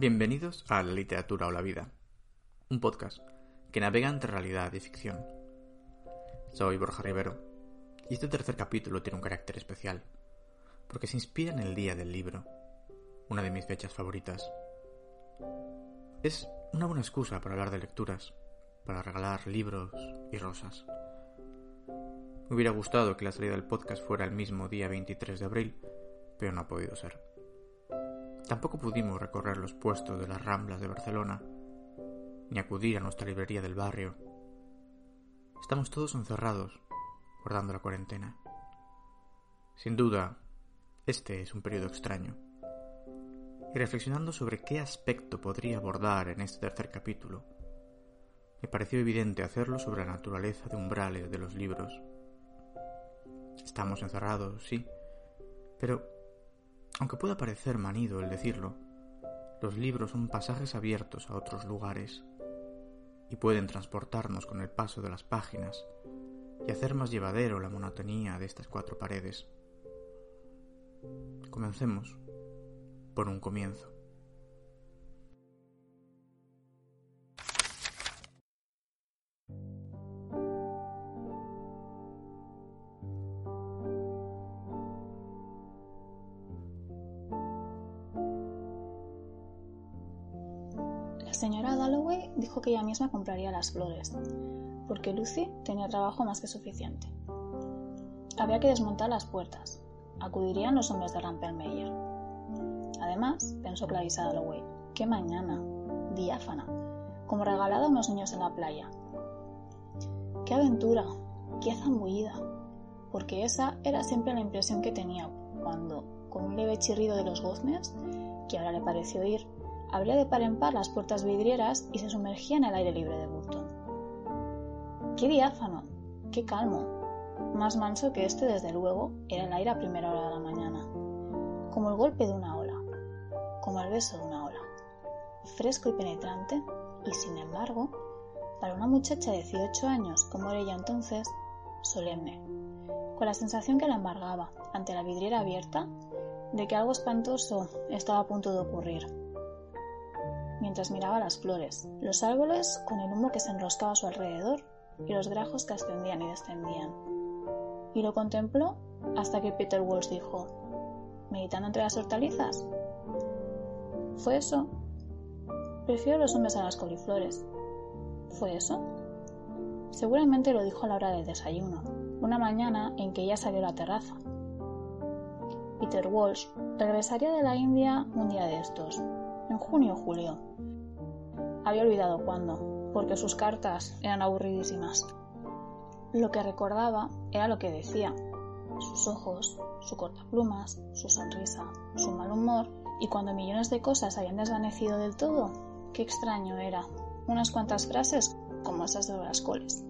Bienvenidos a La literatura o la vida, un podcast que navega entre realidad y ficción. Soy Borja Rivero y este tercer capítulo tiene un carácter especial porque se inspira en el día del libro, una de mis fechas favoritas. Es una buena excusa para hablar de lecturas, para regalar libros y rosas. Me hubiera gustado que la salida del podcast fuera el mismo día 23 de abril, pero no ha podido ser. Tampoco pudimos recorrer los puestos de las Ramblas de Barcelona, ni acudir a nuestra librería del barrio. Estamos todos encerrados, guardando la cuarentena. Sin duda, este es un periodo extraño. Y reflexionando sobre qué aspecto podría abordar en este tercer capítulo, me pareció evidente hacerlo sobre la naturaleza de umbrales de los libros. Estamos encerrados, sí, pero aunque pueda parecer manido el decirlo, los libros son pasajes abiertos a otros lugares y pueden transportarnos con el paso de las páginas y hacer más llevadero la monotonía de estas cuatro paredes. Comencemos por un comienzo. Ella misma compraría las flores, porque Lucy tenía trabajo más que suficiente. Había que desmontar las puertas. Acudirían los hombres de Rampelmeyer. Además, pensó Clarissa Dalloway, qué mañana, diáfana, como regalada a unos niños en la playa. Qué aventura, qué zambullida, porque esa era siempre la impresión que tenía cuando, con un leve chirrido de los goznes, que ahora le pareció oír, abría de par en par las puertas vidrieras y se sumergía en el aire libre de Burton. ¡Qué diáfano! ¡Qué calmo! Más manso que este, desde luego, era el aire a primera hora de la mañana. Como el golpe de una ola. Como el beso de una ola. Fresco y penetrante, y sin embargo, para una muchacha de 18 años como era ella entonces, solemne, con la sensación que la embargaba ante la vidriera abierta de que algo espantoso estaba a punto de ocurrir mientras miraba las flores, los árboles con el humo que se enroscaba a su alrededor y los grajos que ascendían y descendían. Y lo contempló hasta que Peter Walsh dijo, ¿meditando entre las hortalizas? ¿Fue eso? Prefiero los hombres a las coliflores. ¿Fue eso? Seguramente lo dijo a la hora del desayuno, una mañana en que ella salió a la terraza. Peter Walsh regresaría de la India un día de estos, junio o julio. Había olvidado cuándo, porque sus cartas eran aburridísimas. Lo que recordaba era lo que decía, sus ojos, su cortaplumas, su sonrisa, su mal humor, y cuando millones de cosas habían desvanecido del todo, qué extraño era. Unas cuantas frases como esas de las coles.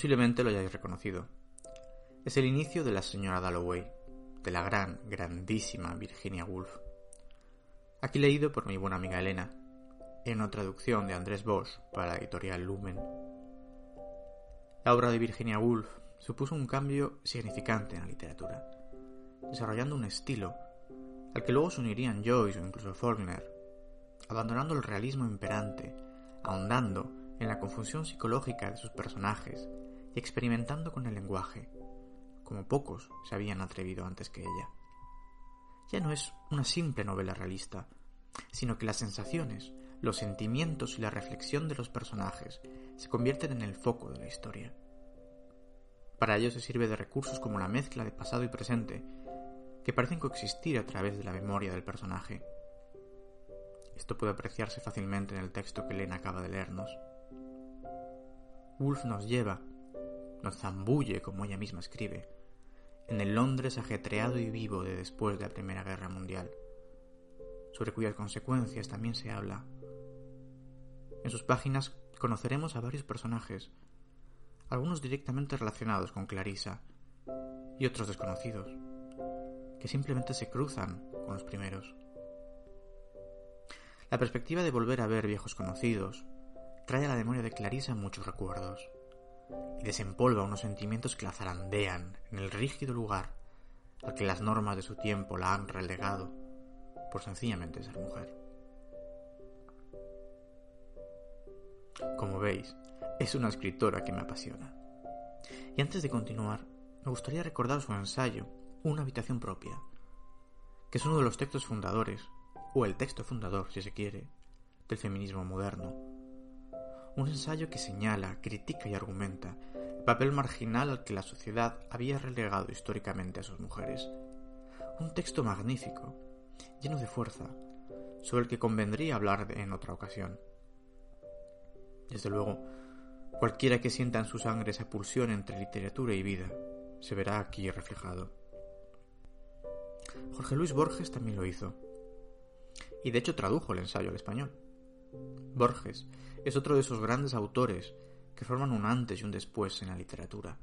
Posiblemente lo hayáis reconocido. Es el inicio de la señora Dalloway, de la gran, grandísima Virginia Woolf. Aquí leído por mi buena amiga Elena, en una traducción de Andrés Bosch para la editorial Lumen. La obra de Virginia Woolf supuso un cambio significante en la literatura, desarrollando un estilo al que luego se unirían Joyce o incluso Faulkner, abandonando el realismo imperante, ahondando en la confusión psicológica de sus personajes y experimentando con el lenguaje, como pocos se habían atrevido antes que ella. Ya no es una simple novela realista, sino que las sensaciones, los sentimientos y la reflexión de los personajes se convierten en el foco de la historia. Para ello se sirve de recursos como la mezcla de pasado y presente, que parecen coexistir a través de la memoria del personaje. Esto puede apreciarse fácilmente en el texto que Elena acaba de leernos. Woolf nos lleva, nos zambulle, como ella misma escribe, en el Londres ajetreado y vivo de después de la Primera Guerra Mundial, sobre cuyas consecuencias también se habla. En sus páginas conoceremos a varios personajes, algunos directamente relacionados con Clarissa y otros desconocidos, que simplemente se cruzan con los primeros. La perspectiva de volver a ver viejos conocidos trae a la memoria de Clarissa muchos recuerdos y desempolva unos sentimientos que la zarandean en el rígido lugar al que las normas de su tiempo la han relegado por sencillamente ser mujer. Como veis, es una escritora que me apasiona. Y antes de continuar, me gustaría recordar su ensayo, Una habitación propia, que es uno de los textos fundadores, o el texto fundador, si se quiere, del feminismo moderno. Un ensayo que señala, critica y argumenta el papel marginal al que la sociedad había relegado históricamente a sus mujeres. Un texto magnífico, lleno de fuerza, sobre el que convendría hablar en otra ocasión. Desde luego, Cualquiera que sienta en su sangre esa pulsión entre literatura y vida se verá aquí reflejado. Jorge Luis Borges también lo hizo. Y de hecho tradujo el ensayo al español. Borges es otro de esos grandes autores que forman un antes y un después en la literatura.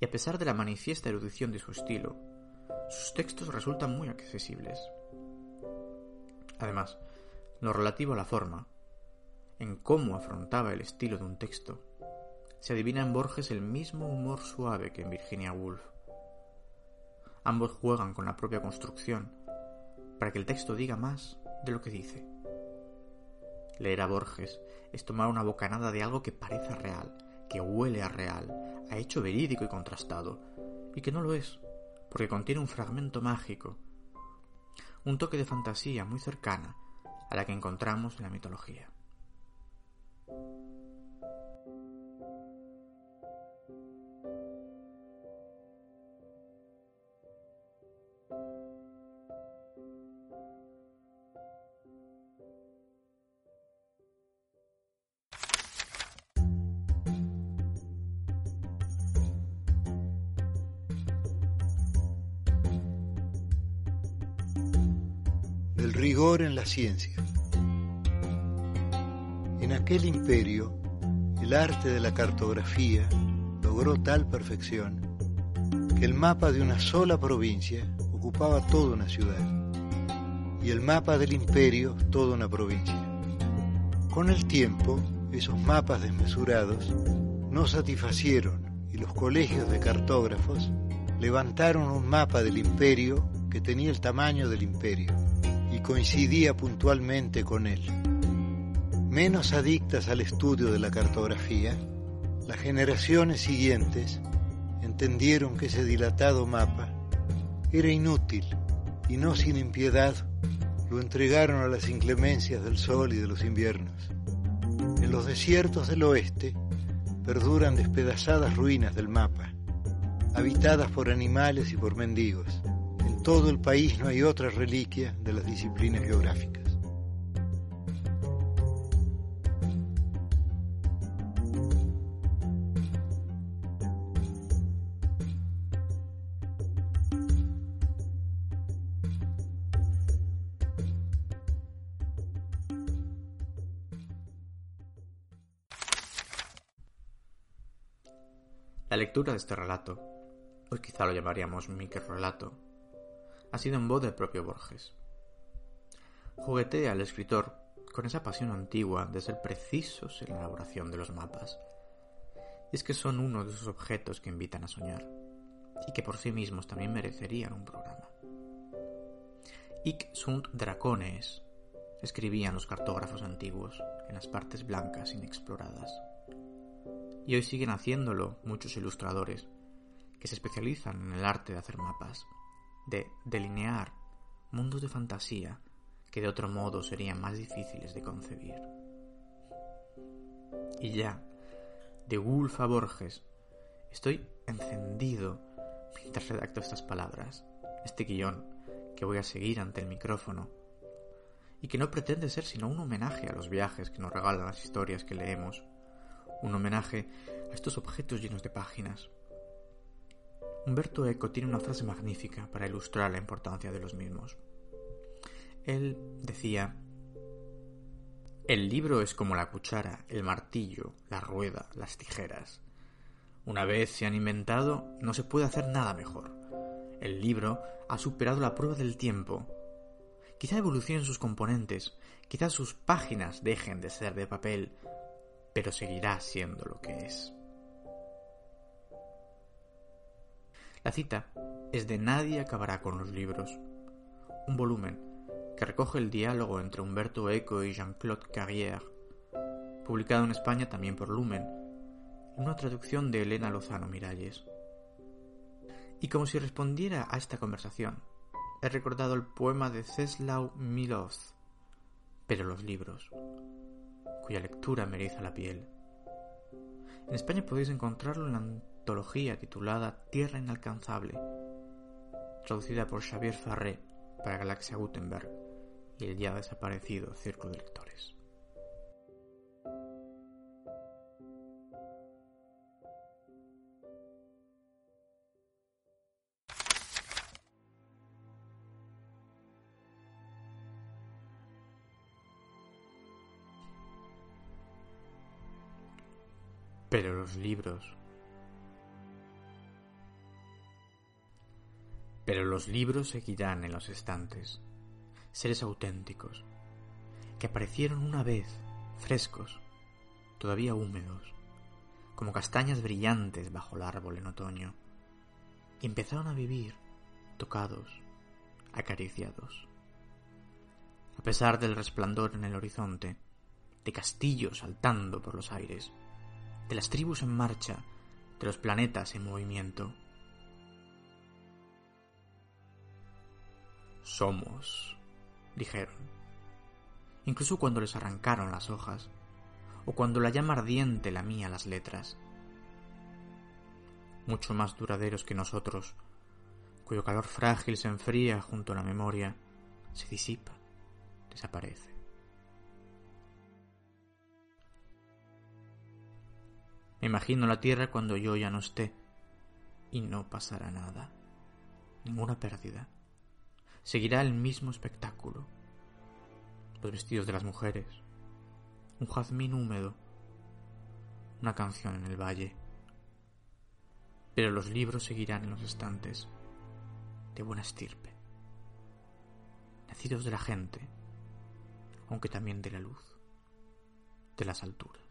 Y a pesar de la manifiesta erudición de su estilo, sus textos resultan muy accesibles. Además, lo relativo a la forma, en cómo afrontaba el estilo de un texto, se adivina en Borges el mismo humor suave que en Virginia Woolf. Ambos juegan con la propia construcción para que el texto diga más de lo que dice. Leer a Borges es tomar una bocanada de algo que parece real, que huele a real, a hecho verídico y contrastado, y que no lo es, porque contiene un fragmento mágico, un toque de fantasía muy cercana a la que encontramos en la mitología. Del rigor en la ciencia. En aquel imperio, el arte de la cartografía logró tal perfección que el mapa de una sola provincia ocupaba toda una ciudad y el mapa del imperio toda una provincia. Con el tiempo, esos mapas desmesurados no satisfacieron y los colegios de cartógrafos levantaron un mapa del imperio que tenía el tamaño del imperio coincidía puntualmente con él menos adictas al estudio de la cartografía, las generaciones siguientes entendieron que ese dilatado mapa era inútil y no sin impiedad lo entregaron a las inclemencias del sol y de los inviernos. En los desiertos del oeste perduran despedazadas ruinas del mapa, habitadas por animales y por mendigos. Todo el país no hay otra reliquia de las disciplinas geográficas. La lectura de este relato, o quizá lo llamaríamos relato, ha sido en voz del propio Borges. Juguetea al escritor con esa pasión antigua de ser precisos en la elaboración de los mapas. Y es que son uno de esos objetos que invitan a soñar, y que por sí mismos también merecerían un programa. Ic sunt dracones, escribían los cartógrafos antiguos en las partes blancas inexploradas y hoy siguen haciéndolo muchos ilustradores, que se especializan en el arte de hacer mapas, de delinear mundos de fantasía que de otro modo serían más difíciles de concebir. Y ya, de Wolf a Borges, estoy encendido mientras redacto estas palabras, este guion que voy a seguir ante el micrófono, y que no pretende ser sino un homenaje a los viajes que nos regalan las historias que leemos, un homenaje a estos objetos llenos de páginas. Humberto Eco tiene una frase magnífica para ilustrar la importancia de los mismos. Él decía, el libro es como la cuchara, el martillo, la rueda, las tijeras. Una vez se han inventado, no se puede hacer nada mejor. El libro ha superado la prueba del tiempo. Quizá evolucionen sus componentes, quizá sus páginas dejen de ser de papel, pero seguirá siendo lo que es. La cita es de Nadie acabará con los libros, un volumen que recoge el diálogo entre Humberto Eco y Jean-Claude Carrière, publicado en España también por Lumen, en una traducción de Elena Lozano Miralles. Y como si respondiera a esta conversación, he recordado el poema de Czeslaw Milosz, pero los libros, cuya lectura me eriza la piel. En España podéis encontrarlo en la antología titulada Tierra Inalcanzable, traducida por Xavier Farré para Galaxia Gutenberg y el ya desaparecido Círculo de Lectores. Pero los libros... Pero los libros seguirán en los estantes, seres auténticos, que aparecieron una vez, frescos, todavía húmedos, como castañas brillantes bajo el árbol en otoño, y empezaron a vivir, tocados, acariciados. A pesar del resplandor en el horizonte, de castillos saltando por los aires, de las tribus en marcha, de los planetas en movimiento. Somos, dijeron, incluso cuando les arrancaron las hojas, o cuando la llama ardiente lamía las letras. Mucho más duraderos que nosotros, cuyo calor frágil se enfría junto a la memoria, se disipa, desaparece. Me imagino la tierra cuando yo ya no esté. Y no pasará nada. Ninguna pérdida. Seguirá el mismo espectáculo. Los vestidos de las mujeres. Un jazmín húmedo. Una canción en el valle. Pero los libros seguirán en los estantes. De buena estirpe. Nacidos de la gente. Aunque también de la luz. De las alturas.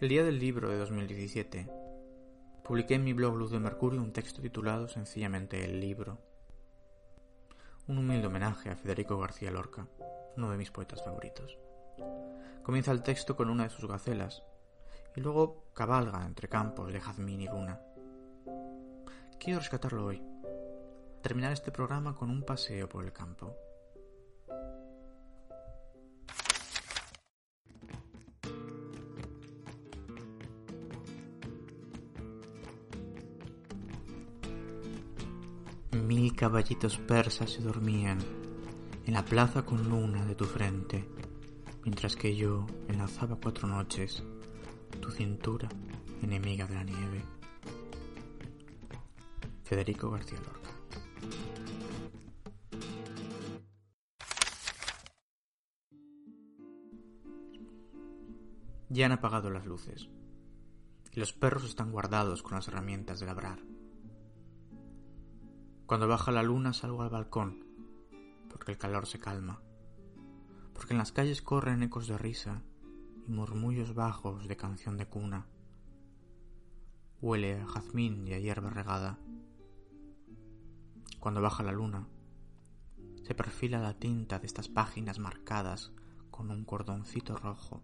El día del libro de 2017 publiqué en mi blog Luz de Mercurio un texto titulado sencillamente El libro. Un humilde homenaje a Federico García Lorca, uno de mis poetas favoritos. Comienza el texto con una de sus gacelas y luego cabalga entre campos de jazmín y luna. Quiero rescatarlo hoy, terminar este programa con un paseo por el campo. Mil caballitos persas se dormían en la plaza con luna de tu frente, mientras que yo enlazaba cuatro noches tu cintura enemiga de la nieve. Federico García Lorca. Ya han apagado las luces. y los perros están guardados con las herramientas de labrar. Cuando baja la luna salgo al balcón, porque el calor se calma, porque en las calles corren ecos de risa y murmullos bajos de canción de cuna. Huele a jazmín y a hierba regada. Cuando baja la luna, se perfila la tinta de estas páginas marcadas con un cordoncito rojo.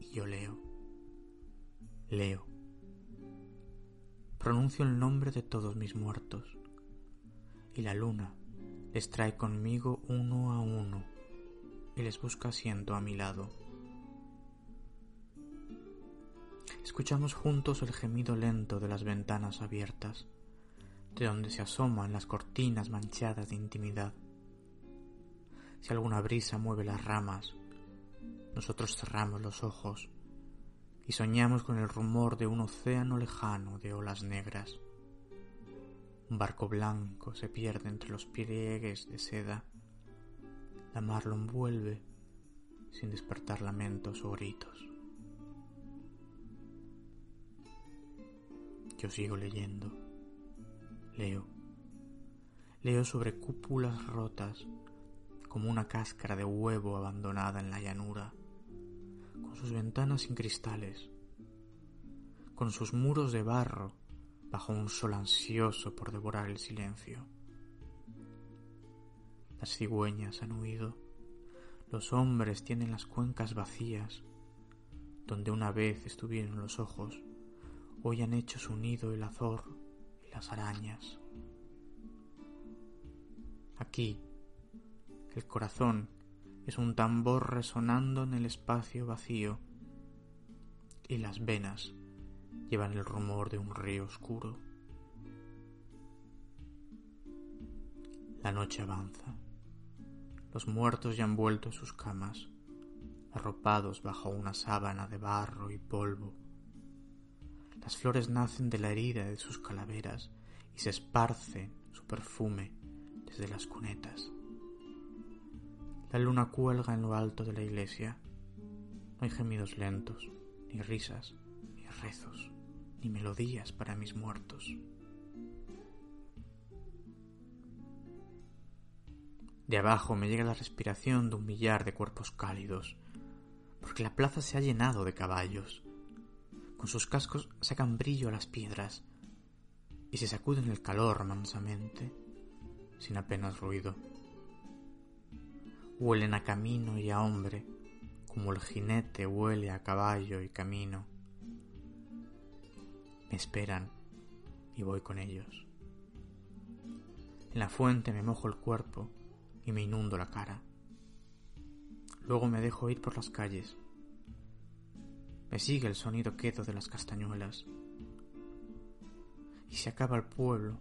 Y yo leo, leo. Pronuncio el nombre de todos mis muertos. Y la luna les trae conmigo uno a uno y les busca asiento a mi lado. Escuchamos juntos el gemido lento de las ventanas abiertas, de donde se asoman las cortinas manchadas de intimidad. Si alguna brisa mueve las ramas, nosotros cerramos los ojos y soñamos con el rumor de un océano lejano de olas negras. Un barco blanco se pierde entre los pliegues de seda. La mar lo envuelve sin despertar lamentos o gritos. Yo sigo leyendo. Leo. Leo sobre cúpulas rotas, como una cáscara de huevo abandonada en la llanura, con sus ventanas sin cristales, con sus muros de barro bajo un sol ansioso por devorar el silencio. Las cigüeñas han huido, los hombres tienen las cuencas vacías, donde una vez estuvieron los ojos, hoy han hecho su nido el azor y las arañas. Aquí, el corazón es un tambor resonando en el espacio vacío y las venas llevan el rumor de un río oscuro. La noche avanza. Los muertos ya han vuelto a sus camas, arropados bajo una sábana de barro y polvo. Las flores nacen de la herida de sus calaveras y se esparcen su perfume desde las cunetas. La luna cuelga en lo alto de la iglesia. No hay gemidos lentos, ni risas, ni rezos, ni melodías para mis muertos. De abajo me llega la respiración de un millar de cuerpos cálidos, porque la plaza se ha llenado de caballos. Con sus cascos sacan brillo a las piedras y se sacuden el calor mansamente, sin apenas ruido. Huelen a camino y a hombre, como el jinete huele a caballo y camino. Me esperan y voy con ellos. En la fuente me mojo el cuerpo y me inundo la cara. Luego me dejo ir por las calles. Me sigue el sonido quedo de las castañuelas. Y se acaba el pueblo.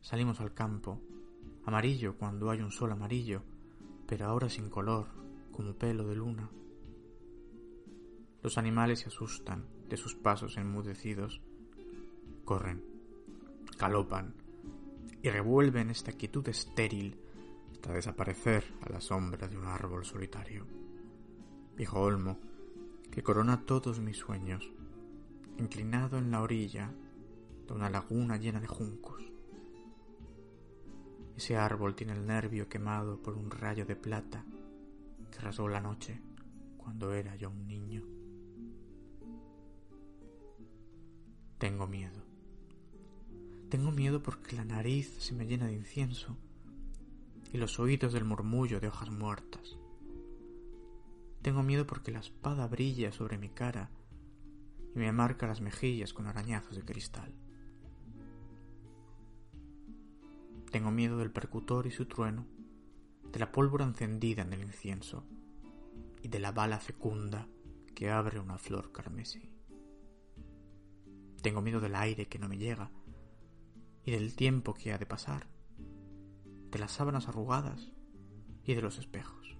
Salimos al campo, amarillo cuando hay un sol amarillo, pero ahora sin color, como pelo de luna. Los animales se asustan de sus pasos enmudecidos, corren, galopan y revuelven esta quietud estéril hasta desaparecer a la sombra de un árbol solitario. Viejo olmo, que corona todos mis sueños, inclinado en la orilla de una laguna llena de juncos. Ese árbol tiene el nervio quemado por un rayo de plata que rasgó la noche cuando era yo un niño. Tengo miedo. Tengo miedo porque la nariz se me llena de incienso y los oídos del murmullo de hojas muertas. Tengo miedo porque la espada brilla sobre mi cara y me marca las mejillas con arañazos de cristal. Tengo miedo del percutor y su trueno, de la pólvora encendida en el incienso y de la bala fecunda que abre una flor carmesí. Tengo miedo del aire que no me llega y del tiempo que ha de pasar de las sábanas arrugadas y de los espejos.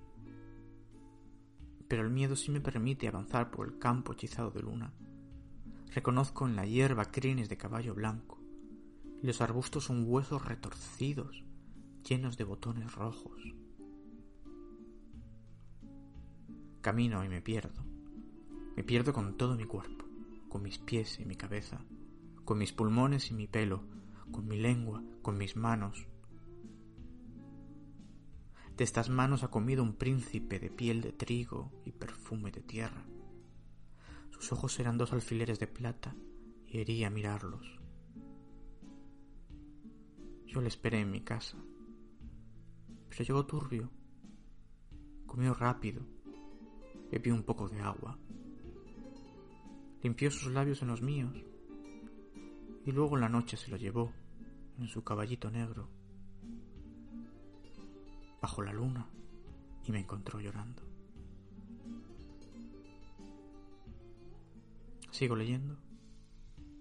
Pero el miedo sí me permite avanzar por el campo hechizado de luna. Reconozco en la hierba crines de caballo blanco, y los arbustos son huesos retorcidos, llenos de botones rojos. Camino y me pierdo. Me pierdo con todo mi cuerpo. con mis pies y mi cabeza, con mis pulmones y mi pelo, con mi lengua, con mis manos. De estas manos ha comido un príncipe de piel de trigo y perfume de tierra. Sus ojos eran dos alfileres de plata y hería mirarlos. Yo le esperé en mi casa, pero llegó turbio. Comió rápido, bebió un poco de agua, limpió sus labios en los míos y luego en la noche se lo llevó en su caballito negro bajo la luna y me encontró llorando. ¿Sigo leyendo?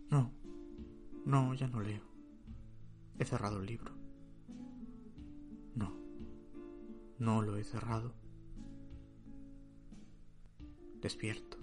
No, no, ya no leo. He cerrado el libro. No, no lo he cerrado. Despierto.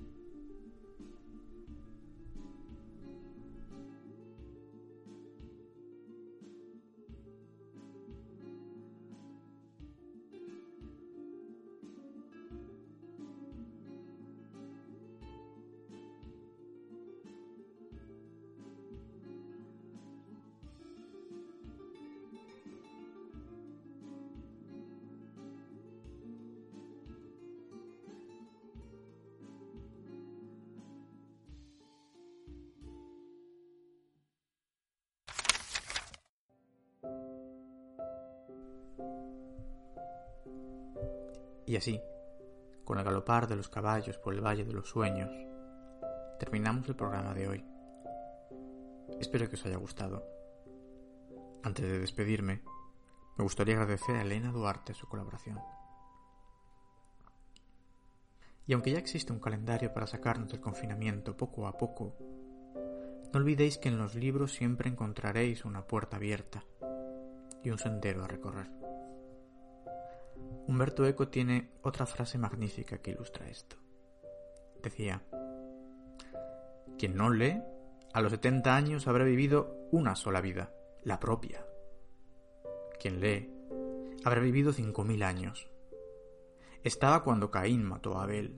Y así, con el galopar de los caballos por el Valle de los Sueños, terminamos el programa de hoy. Espero que os haya gustado. Antes de despedirme, me gustaría agradecer a Elena Duarte su colaboración. Y aunque ya existe un calendario para sacarnos del confinamiento poco a poco, no olvidéis que en los libros siempre encontraréis una puerta abierta y un sendero a recorrer. Humberto Eco tiene otra frase magnífica que ilustra esto. Decía, quien no lee, a los 70 años habrá vivido una sola vida, la propia. Quien lee, habrá vivido 5.000 años. Estaba cuando Caín mató a Abel,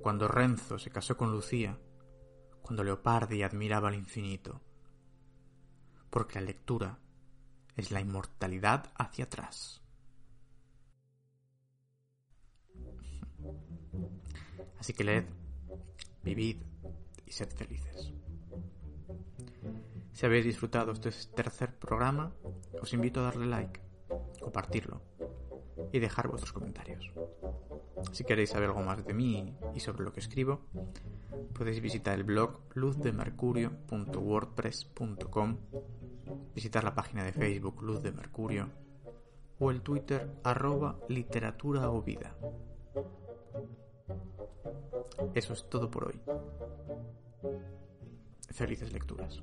cuando Renzo se casó con Lucía, cuando Leopardi admiraba al infinito. Porque la lectura es la inmortalidad hacia atrás. Así que leed, vivid y sed felices. Si habéis disfrutado este tercer programa, os invito a darle like, compartirlo y dejar vuestros comentarios. Si queréis saber algo más de mí y sobre lo que escribo, podéis visitar el blog luzdemercurio.wordpress.com, visitar la página de Facebook Luz de Mercurio o el Twitter arroba literatura o vida. Eso es todo por hoy. Felices lecturas.